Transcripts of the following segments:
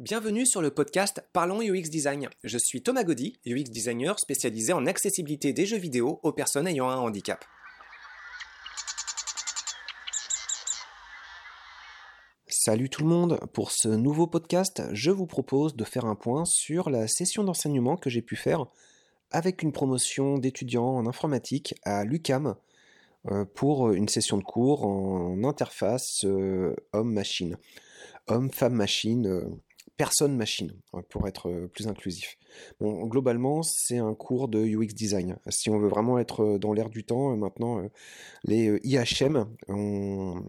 Bienvenue sur le podcast Parlons UX Design. Je suis Thomas Gaudy, UX designer spécialisé en accessibilité des jeux vidéo aux personnes ayant un handicap. Salut tout le monde, pour ce nouveau podcast, je vous propose de faire un point sur la session d'enseignement que j'ai pu faire avec une promotion d'étudiants en informatique à l'UCAM euh, pour une session de cours en interface euh, homme-machine. Homme, femme, machine, euh, personne-machine, hein, pour être plus inclusif. Globalement, c'est un cours de UX design. Si on veut vraiment être dans l'air du temps, maintenant, les IHM, on,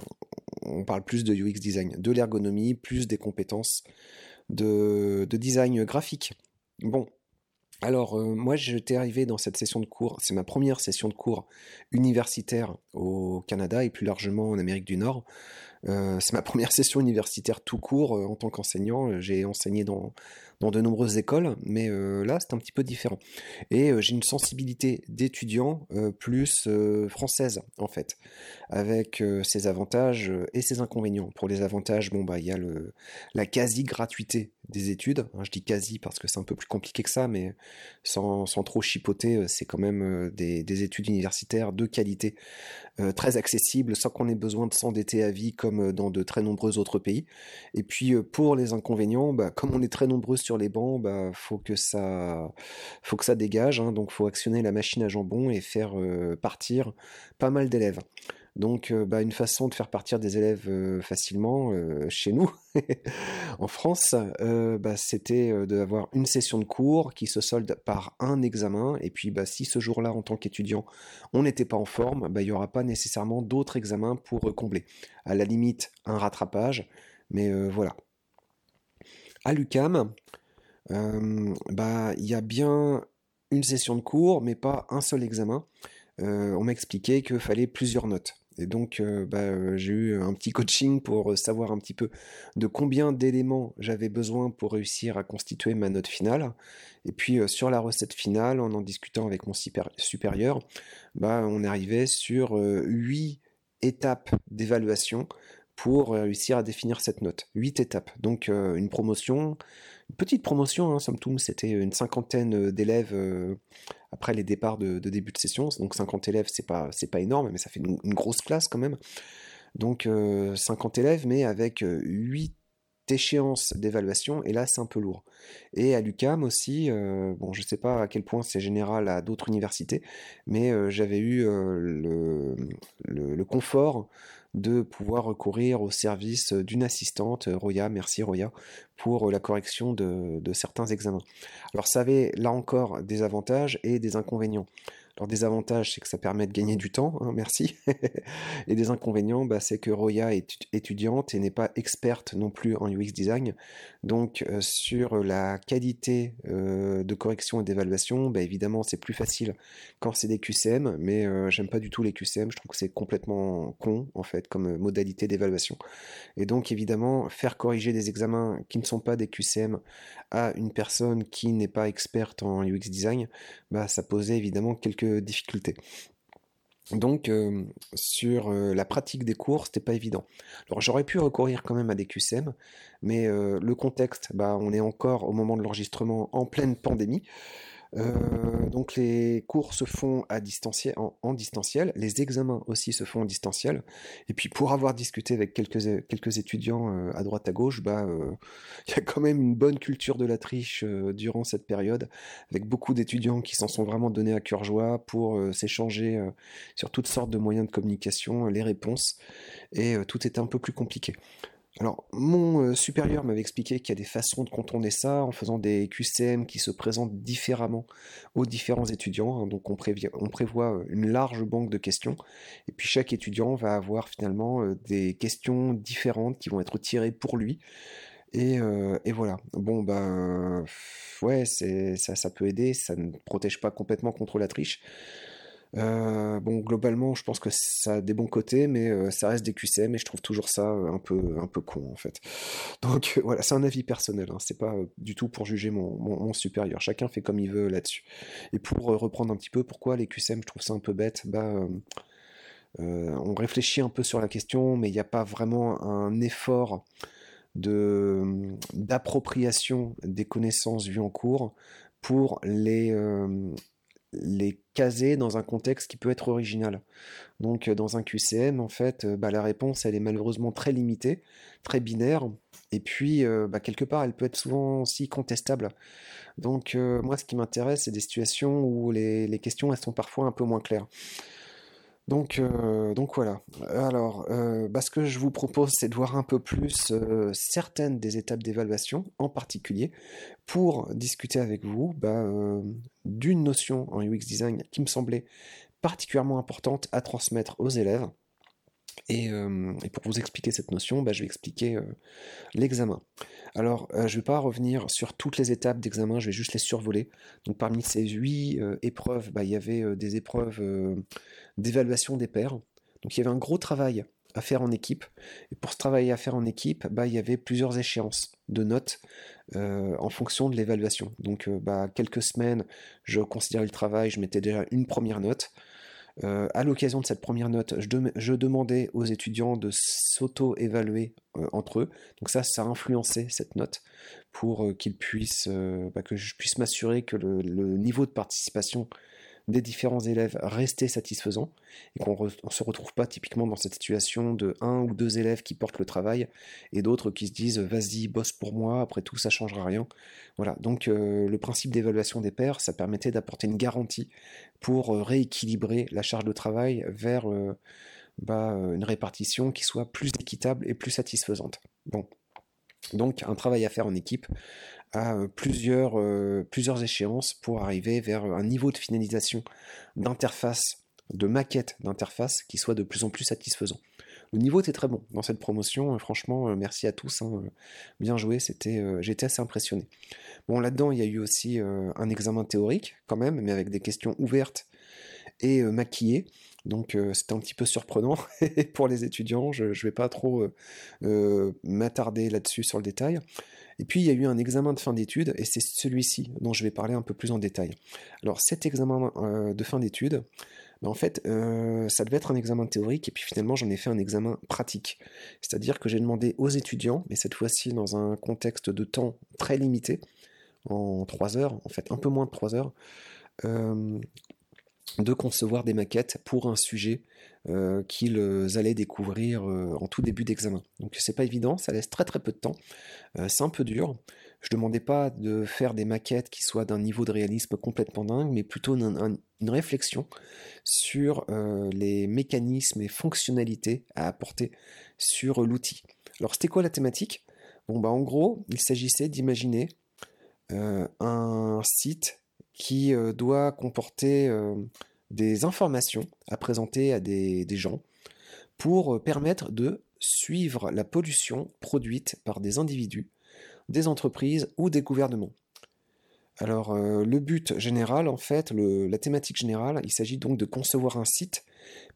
parle plus de UX design, de l'ergonomie, plus des compétences de, de design graphique. Bon, alors, euh, moi, j'étais arrivé dans cette session de cours, c'est ma première session de cours universitaire au Canada et plus largement en Amérique du Nord. Euh, c'est ma première session universitaire tout court euh, en tant qu'enseignant. J'ai enseigné dans, dans de nombreuses écoles, mais là, c'est un petit peu différent. Et j'ai une sensibilité d'étudiant plus française, en fait, avec ses avantages et ses inconvénients. Pour les avantages, bon, bah, il y a le, la quasi-gratuité des études. Hein, je dis quasi parce que c'est un peu plus compliqué que ça, mais sans, trop chipoter, euh, c'est quand même euh, des, études universitaires de qualité, euh, très accessibles, sans qu'on ait besoin de s'endetter à vie comme dans de très nombreux autres pays. Et puis pour les inconvénients, bah, comme on est très nombreux sur les bancs, bah, faut que ça, faut que ça dégage. Hein, donc faut actionner la machine à jambon et faire partir pas mal d'élèves. Donc, bah, une façon de faire partir des élèves facilement chez nous, en France, bah, c'était d'avoir une session de cours qui se solde par un examen. Et puis, bah, si ce jour-là, en tant qu'étudiant, on n'était pas en forme, bah, il n'y aura pas nécessairement d'autres examens pour combler. À la limite, un rattrapage, mais voilà. À l'UCAM, bah, il y a bien une session de cours, mais pas un seul examen. on m'a expliqué qu'il fallait plusieurs notes. Et donc, euh, bah, euh, j'ai eu un petit coaching pour euh, savoir un petit peu de combien d'éléments j'avais besoin pour réussir à constituer ma note finale. Et puis, sur la recette finale, en en discutant avec mon supérieur, bah, on arrivait sur huit étapes d'évaluation pour réussir à définir cette note. Huit étapes. Donc, une promotion, une petite promotion, hein, somme c'était une cinquantaine d'élèves après les départs de, début de session. Donc 50 élèves, c'est pas, c'est pas énorme, mais ça fait une, grosse classe quand même. Donc 50 euh, élèves, mais avec 8 euh, échéances d'évaluation, et là c'est un peu lourd. Et à l'UCAM aussi, euh, bon je sais pas à quel point c'est général à d'autres universités, mais j'avais eu le, le, confort de pouvoir recourir au service d'une assistante, Roya, merci Roya, pour la correction de, certains examens. Alors ça avait là encore des avantages et des inconvénients. Alors des avantages, c'est que ça permet de gagner du temps, hein, merci. et des inconvénients, bah, c'est que Roya est étudiante et n'est pas experte non plus en UX design. Donc euh, sur la qualité euh, de correction et d'évaluation, bah, évidemment c'est plus facile quand c'est des QCM, mais euh, j'aime pas du tout les QCM, je trouve que c'est complètement con en fait comme modalité d'évaluation. Et donc évidemment faire corriger des examens qui ne sont pas des QCM à une personne qui n'est pas experte en UX design, bah, ça posait évidemment quelques difficultés. Donc euh, sur euh, la pratique des cours, c'était pas évident. Alors j'aurais pu recourir quand même à des QCM, mais euh, le contexte, bah, on est encore au moment de l'enregistrement en pleine pandémie. Euh, donc les cours se font à distanciel, en, distanciel, les examens aussi se font en distanciel. Et puis pour avoir discuté avec quelques, quelques étudiants euh, à droite à gauche, bah euh, il y a quand même une bonne culture de la triche durant cette période, avec beaucoup d'étudiants qui s'en sont vraiment donnés à cœur joie pour s'échanger sur toutes sortes de moyens de communication, les réponses, et tout était un peu plus compliqué. Alors, mon euh, supérieur m'avait expliqué qu'il y a des façons de contourner ça en faisant des QCM qui se présentent différemment aux différents étudiants. Hein. donc, on, prévoit euh, une large banque de questions. Et puis, chaque étudiant va avoir finalement euh, des questions différentes qui vont être tirées pour lui. Et, voilà. Bon, bah, ouais, ça, ça peut aider. Ça ne protège pas complètement contre la triche. Euh, bon, globalement, je pense que ça a des bons côtés, mais euh, ça reste des QCM et je trouve toujours ça euh, un peu, un peu con en fait. Donc voilà, c'est un avis personnel, hein, c'est pas du tout pour juger mon, mon, supérieur. Chacun fait comme il veut là-dessus. Et pour reprendre un petit peu, pourquoi les QCM, je trouve ça un peu bête, bah. on réfléchit un peu sur la question, mais il n'y a pas vraiment un effort d'appropriation des connaissances vues en cours pour les, les caser dans un contexte qui peut être original. Donc dans un QCM, en fait, bah, la réponse, elle est malheureusement très limitée, très binaire, et puis bah, quelque part, elle peut être souvent aussi contestable. Donc moi, ce qui m'intéresse, c'est des situations où les, les questions, elles sont parfois un peu moins claires. Donc, euh, donc voilà. Alors, euh, bah, ce que je vous propose, c'est de voir un peu plus euh, certaines des étapes d'évaluation, en particulier, pour discuter avec vous bah, d'une notion en UX design qui me semblait particulièrement importante à transmettre aux élèves. Et, pour vous expliquer cette notion, bah, je vais expliquer l'examen. Alors, je ne vais pas revenir sur toutes les étapes d'examen, je vais juste les survoler. Donc, parmi ces huit épreuves, il y avait des épreuves d'évaluation des pairs. Donc il y avait un gros travail à faire en équipe. Et pour ce travail à faire en équipe, bah, il y avait plusieurs échéances de notes euh, en fonction de l'évaluation. Donc euh, bah, quelques semaines, je considérais le travail, je mettais déjà une première note. Euh, à l'occasion de cette première note, je, demandais aux étudiants de s'auto-évaluer entre eux. Donc ça, ça a influencé cette note pour qu'ils puissent, bah, que je puisse m'assurer que le, niveau de participation des différents élèves rester satisfaisant et qu'on ne se retrouve pas typiquement dans cette situation de un ou deux élèves qui portent le travail et d'autres qui se disent vas-y bosse pour moi après tout ça changera rien. Voilà. Donc euh, le principe d'évaluation des pairs ça permettait d'apporter une garantie pour euh, rééquilibrer la charge de travail vers euh, bah, une répartition qui soit plus équitable et plus satisfaisante. Bon. Donc un travail à faire en équipe à euh, plusieurs, euh, plusieurs échéances pour arriver vers un niveau de finalisation d'interface, de maquette d'interface qui soit de plus en plus satisfaisant. Le niveau était très bon dans cette promotion, franchement, merci à tous, hein, bien joué, c'était, j'étais assez impressionné. Bon, là-dedans, il y a eu aussi un examen théorique quand même, mais avec des questions ouvertes et maquillées. Donc c'était un petit peu surprenant pour les étudiants, je ne vais pas trop m'attarder là-dessus sur le détail. Et puis il y a eu un examen de fin d'études, et c'est celui-ci dont je vais parler un peu plus en détail. Alors cet examen euh, de fin d'études, ben, en fait, euh, ça devait être un examen théorique, et puis finalement j'en ai fait un examen pratique. C'est-à-dire que j'ai demandé aux étudiants, mais cette fois-ci dans un contexte de temps très limité, en 3 heures, en fait un peu moins de 3 heures, euh, de concevoir des maquettes pour un sujet euh, qu'ils allaient découvrir euh, en tout début d'examen. Donc c'est pas évident, ça laisse très très peu de temps, euh, c'est un peu dur. Je demandais pas de faire des maquettes qui soient d'un niveau de réalisme complètement dingue, mais plutôt une, réflexion sur les mécanismes et fonctionnalités à apporter sur l'outil. Alors c'était quoi la thématique? Bon bah en gros, il s'agissait d'imaginer un site qui euh, doit comporter euh, des informations à présenter à des, gens pour euh, permettre de suivre la pollution produite par des individus, des entreprises ou des gouvernements. Alors le but général, en fait, la thématique générale, il s'agit donc de concevoir un site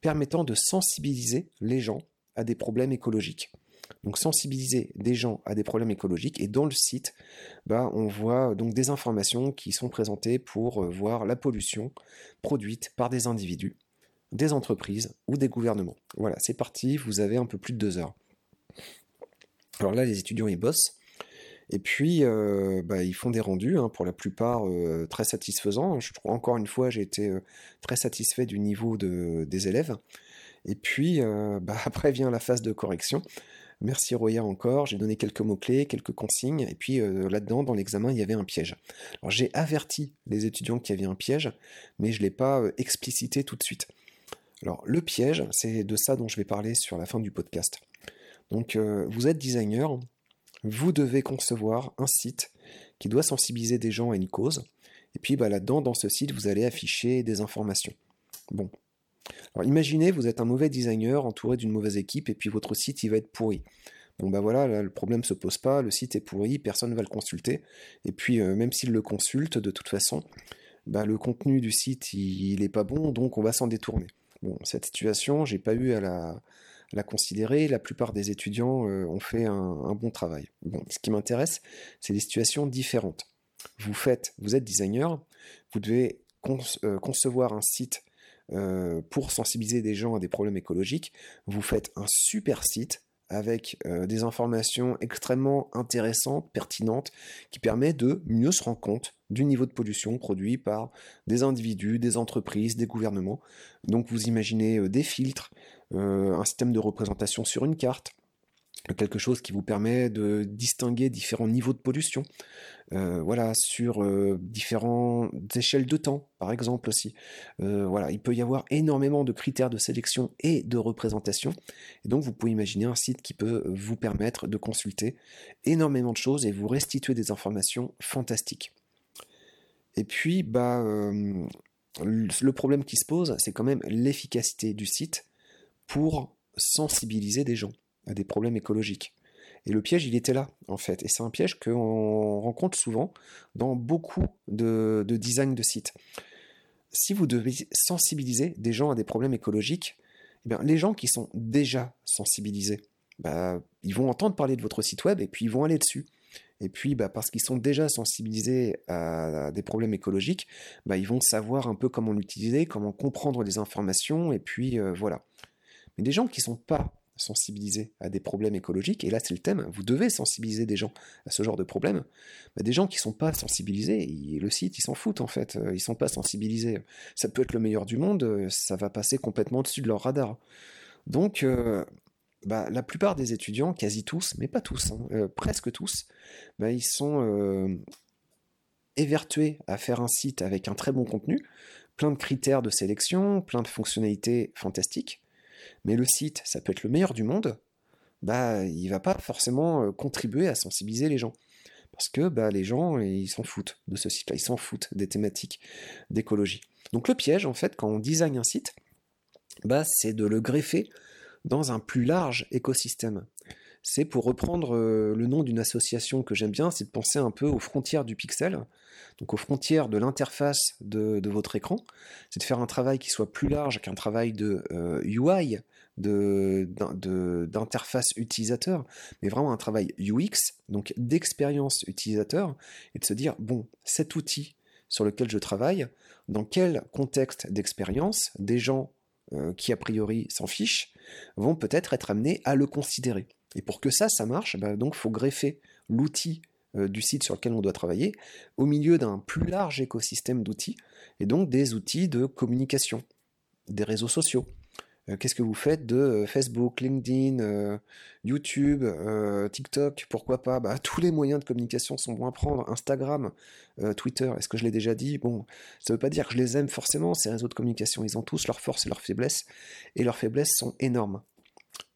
permettant de sensibiliser les gens à des problèmes écologiques. Donc sensibiliser des gens à des problèmes écologiques et dans le site, bah, on voit donc des informations qui sont présentées pour euh, voir la pollution produite par des individus, des entreprises ou des gouvernements. Voilà, c'est parti, vous avez un peu plus de deux heures. Alors là, les étudiants ils bossent. Et puis, euh, bah, ils font des rendus, hein, pour la plupart euh, très satisfaisants. Je trouve, encore une fois, j'ai été très satisfait du niveau des élèves. Et puis, bah, après vient la phase de correction. Merci Roya encore, j'ai donné quelques mots-clés, quelques consignes, et puis euh, là-dedans, dans l'examen, il y avait un piège. Alors j'ai averti les étudiants qu'il y avait un piège, mais je ne l'ai pas euh, explicité tout de suite. Alors le piège, c'est de ça dont je vais parler sur la fin du podcast. Donc euh, vous êtes designer, vous devez concevoir un site qui doit sensibiliser des gens à une cause, et puis bah, là-dedans, dans ce site, vous allez afficher des informations. Bon, imaginez, vous êtes un mauvais designer entouré d'une mauvaise équipe et puis votre site il va être pourri. Bon bah voilà, le problème se pose pas, le site est pourri, personne ne va le consulter. Et puis euh, même s'il le consulte, de toute façon, bah, le contenu du site il, n'est pas bon, donc on va s'en détourner. Bon, cette situation, j'ai pas eu à la, considérer. La plupart des étudiants euh, ont fait un, bon travail. Bon, ce qui m'intéresse, c'est des situations différentes. Vous faites, vous êtes designer, vous devez euh, concevoir un site euh, pour sensibiliser des gens à des problèmes écologiques, vous faites un super site avec euh, des informations extrêmement intéressantes, pertinentes, qui permettent de mieux se rendre compte du niveau de pollution produit par des individus, des entreprises, des gouvernements. Donc vous imaginez euh, des filtres, un système de représentation sur une carte, quelque chose qui vous permet de distinguer différents niveaux de pollution, euh, voilà, sur euh, différentes échelles de temps, par exemple aussi. Euh, voilà, il peut y avoir énormément de critères de sélection et de représentation, et donc vous pouvez imaginer un site qui peut vous permettre de consulter énormément de choses et vous restituer des informations fantastiques. Et puis, bah, le problème qui se pose, c'est quand même l'efficacité du site pour sensibiliser des gens à des problèmes écologiques. Et le piège, il était là, en fait. Et c'est un piège qu'on rencontre souvent dans beaucoup de, de design de sites. Si vous devez sensibiliser des gens à des problèmes écologiques, eh bien, les gens qui sont déjà sensibilisés, bah, ils vont entendre parler de votre site web et puis ils vont aller dessus. Et puis, bah, parce qu'ils sont déjà sensibilisés à, des problèmes écologiques, bah, ils vont savoir un peu comment l'utiliser, comment comprendre les informations, et puis euh, voilà. Mais des gens qui ne sont pas sensibiliser à des problèmes écologiques, et là c'est le thème, vous devez sensibiliser des gens à ce genre de problème, bah, des gens qui sont pas sensibilisés, le site ils s'en foutent en fait, euh, ils sont pas sensibilisés, ça peut être le meilleur du monde, euh, ça va passer complètement au-dessus de leur radar. Donc euh, bah, la plupart des étudiants, quasi tous, mais pas tous, hein, presque tous, bah, ils sont évertués à faire un site avec un très bon contenu, plein de critères de sélection, plein de fonctionnalités fantastiques, mais le site, ça peut être le meilleur du monde, bah, il va pas forcément euh, contribuer à sensibiliser les gens. Parce que bah, les gens, ils s'en foutent de ce site-là, ils s'en foutent des thématiques d'écologie. Donc le piège, en fait, quand on design un site, bah, c'est de le greffer dans un plus large écosystème. C'est pour reprendre euh, le nom d'une association que j'aime bien, c'est de penser un peu aux frontières du pixel, donc aux frontières de l'interface de, votre écran. C'est de faire un travail qui soit plus large qu'un travail de UI, euh, d'interface utilisateur, mais vraiment un travail UX, donc d'expérience utilisateur, et de se dire, bon, cet outil sur lequel je travaille, dans quel contexte d'expérience des gens euh, qui a priori s'en fichent vont peut-être être amenés à le considérer. Et pour que ça, ça marche, bah, donc faut greffer l'outil euh, du site sur lequel on doit travailler au milieu d'un plus large écosystème d'outils, et donc des outils de communication, des réseaux sociaux. Euh, qu'est-ce que vous faites de euh, Facebook, LinkedIn, YouTube, TikTok, pourquoi pas? Bah, Tous les moyens de communication sont bons à prendre. Instagram, Twitter, est-ce que je l'ai déjà dit? Bon, ça ne veut pas dire que je les aime forcément, ces réseaux de communication. Ils ont tous leurs forces et leurs faiblesses, et leurs faiblesses sont énormes.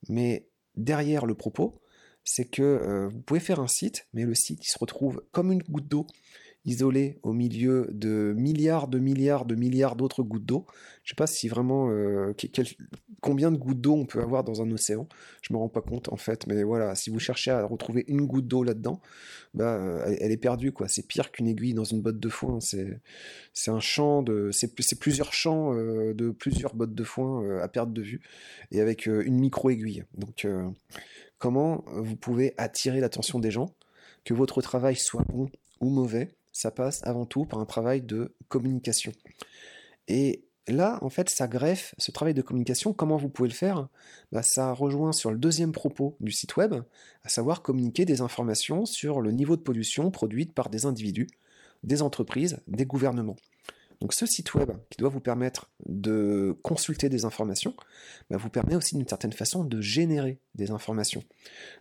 Mais derrière le propos, c'est que euh, vous pouvez faire un site, mais le site il se retrouve comme une goutte d'eau isolée au milieu de milliards de milliards de milliards d'autres gouttes d'eau. Je sais pas si vraiment euh, combien de gouttes d'eau on peut avoir dans un océan. Je me rends pas compte en fait, mais voilà, si vous cherchez à retrouver une goutte d'eau là-dedans, bah euh, elle, est perdue quoi. C'est pire qu'une aiguille dans une botte de foin. C'est c'est un champ de c'est plusieurs champs de plusieurs bottes de foin à perdre de vue et avec une micro aiguille. Donc comment vous pouvez attirer l'attention des gens, que votre travail soit bon ou mauvais, ça passe avant tout par un travail de communication. Et là, en fait, ça greffe ce travail de communication. Comment vous pouvez le faire? Bah, Ça rejoint sur le deuxième propos du site web, à savoir communiquer des informations sur le niveau de pollution produite par des individus, des entreprises, des gouvernements. Donc ce site web qui doit vous permettre de consulter des informations, bah, vous permet aussi d'une certaine façon de générer des informations.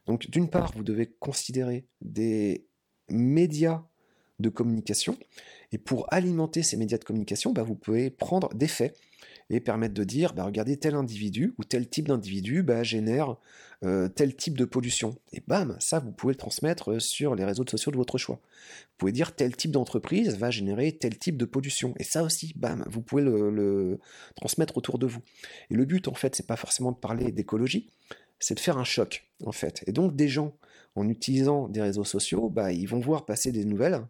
Donc d'une part, vous devez considérer des médias de communication, et pour alimenter ces médias de communication, bah, vous pouvez prendre des faits et permettre de dire, bah, regardez, tel individu ou tel type d'individu bah, génère euh, tel type de pollution. Et bam, ça, vous pouvez le transmettre euh, sur les réseaux sociaux de votre choix. Vous pouvez dire tel type d'entreprise va générer tel type de pollution. Et ça aussi, bam, vous pouvez le, transmettre autour de vous. Et le but, en fait, c'est pas forcément de parler d'écologie, c'est de faire un choc, en fait. Et donc, des gens, en utilisant des réseaux sociaux, bah, ils vont voir passer des nouvelles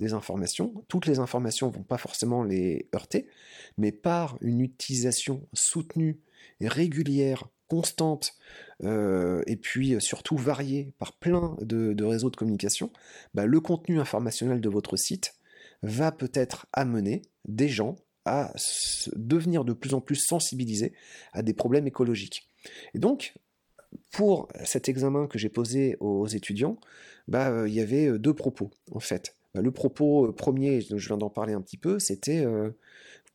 des informations. Toutes les informations vont pas forcément les heurter, mais par une utilisation soutenue régulière, constante, euh, et puis surtout variée par plein de, réseaux de communication, bah, le contenu informationnel de votre site va peut-être amener des gens à devenir de plus en plus sensibilisés à des problèmes écologiques. Et donc, pour cet examen que j'ai posé aux étudiants, bah, euh, il y avait euh, deux propos en fait. Bah, le propos premier, je viens d'en parler un petit peu, c'était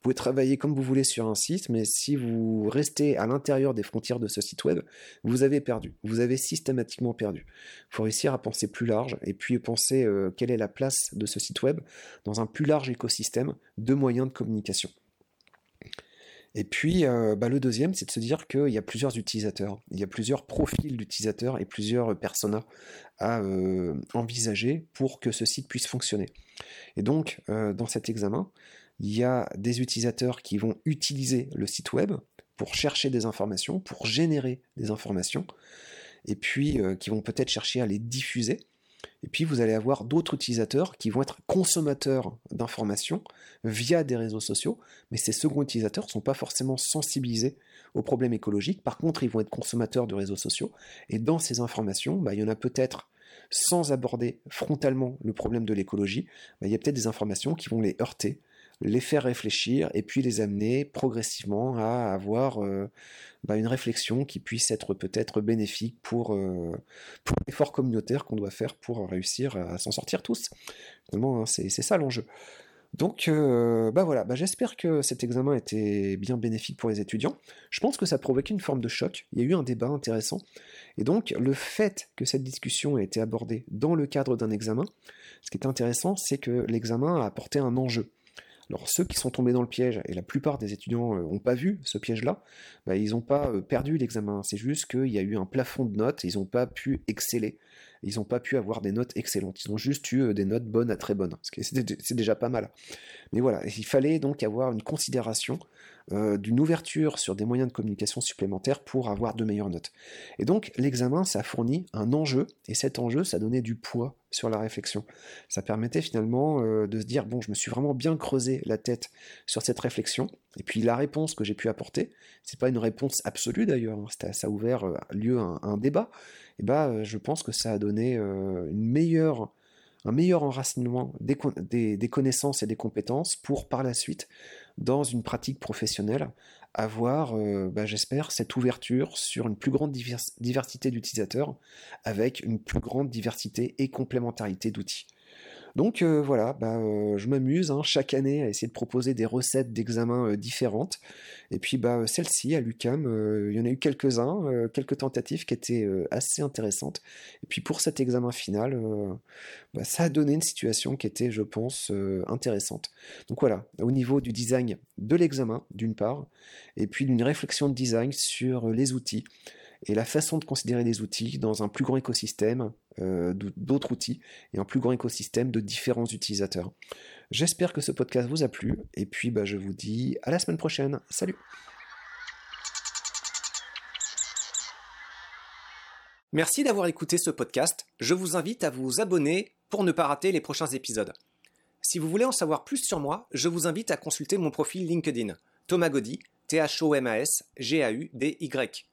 vous pouvez travailler comme vous voulez sur un site, mais si vous restez à l'intérieur des frontières de ce site web, vous avez perdu. Vous avez systématiquement perdu. Il faut réussir à penser plus large et puis penser quelle est la place de ce site web dans un plus large écosystème de moyens de communication. Et puis, euh, bah, le deuxième, c'est de se dire qu'il y a plusieurs utilisateurs, il y a plusieurs profils d'utilisateurs et plusieurs personas à euh, envisager pour que ce site puisse fonctionner. Et donc, euh, dans cet examen, il y a des utilisateurs qui vont utiliser le site web pour chercher des informations, pour générer des informations, et puis qui vont peut-être chercher à les diffuser. Et puis vous allez avoir d'autres utilisateurs qui vont être consommateurs d'informations via des réseaux sociaux, mais ces seconds utilisateurs ne sont pas forcément sensibilisés aux problèmes écologiques. Par contre, ils vont être consommateurs de réseaux sociaux. Et dans ces informations, bah, il y en a peut-être, sans aborder frontalement le problème de l'écologie, bah, il y a peut-être des informations qui vont les heurter les faire réfléchir et puis les amener progressivement à avoir euh, bah, une réflexion qui puisse être peut-être bénéfique pour, euh, pour l'effort communautaire qu'on doit faire pour réussir à s'en sortir tous. Finalement, hein, c'est ça l'enjeu. Donc, euh, bah voilà, bah j'espère que cet examen était bien bénéfique pour les étudiants. Je pense que ça a provoqué une forme de choc. Il y a eu un débat intéressant. Et donc, le fait que cette discussion ait été abordée dans le cadre d'un examen, ce qui est intéressant, c'est que l'examen a apporté un enjeu. Alors ceux qui sont tombés dans le piège, et la plupart des étudiants n'ont euh, pas vu ce piège-là, bah, ils n'ont pas euh, perdu l'examen. C'est juste qu'il y a eu un plafond de notes, ils n'ont pas pu exceller, ils n'ont pas pu avoir des notes excellentes. Ils ont juste eu euh, des notes bonnes à très bonnes, c'est déjà pas mal. Mais voilà, il fallait donc avoir une considération d'une ouverture sur des moyens de communication supplémentaires pour avoir de meilleures notes. Et donc l'examen, ça fournit un enjeu, et cet enjeu, ça donnait du poids sur la réflexion. Ça permettait finalement euh, de se dire, bon, je me suis vraiment bien creusé la tête sur cette réflexion, et puis la réponse que j'ai pu apporter, c'est pas une réponse absolue d'ailleurs, hein, ça a ouvert euh, lieu à un, débat, et bah je pense que ça a donné un meilleur enracinement des, connaissances et des compétences pour par la suite dans une pratique professionnelle, avoir, euh, bah, j'espère, cette ouverture sur une plus grande diversité d'utilisateurs avec une plus grande diversité et complémentarité d'outils. Donc euh, voilà, bah, euh, je m'amuse hein, chaque année à essayer de proposer des recettes d'examen euh, différentes. Et puis bah, celle-ci, à l'UCAM, il y en a eu quelques-uns, quelques tentatives qui étaient assez intéressantes. Et puis pour cet examen final, bah, ça a donné une situation qui était, je pense, intéressante. Donc voilà, au niveau du design de l'examen, d'une part, et puis d'une réflexion de design sur les outils et la façon de considérer les outils dans un plus grand écosystème euh, d'autres outils et un plus grand écosystème de différents utilisateurs. J'espère que ce podcast vous a plu et puis bah, je vous dis à la semaine prochaine. Salut Merci d'avoir écouté ce podcast. Je vous invite à vous abonner pour ne pas rater les prochains épisodes. Si vous voulez en savoir plus sur moi, je vous invite à consulter mon profil LinkedIn, Thomas Gaudy, T-H-O-M-A-S, G-A-U-D-Y.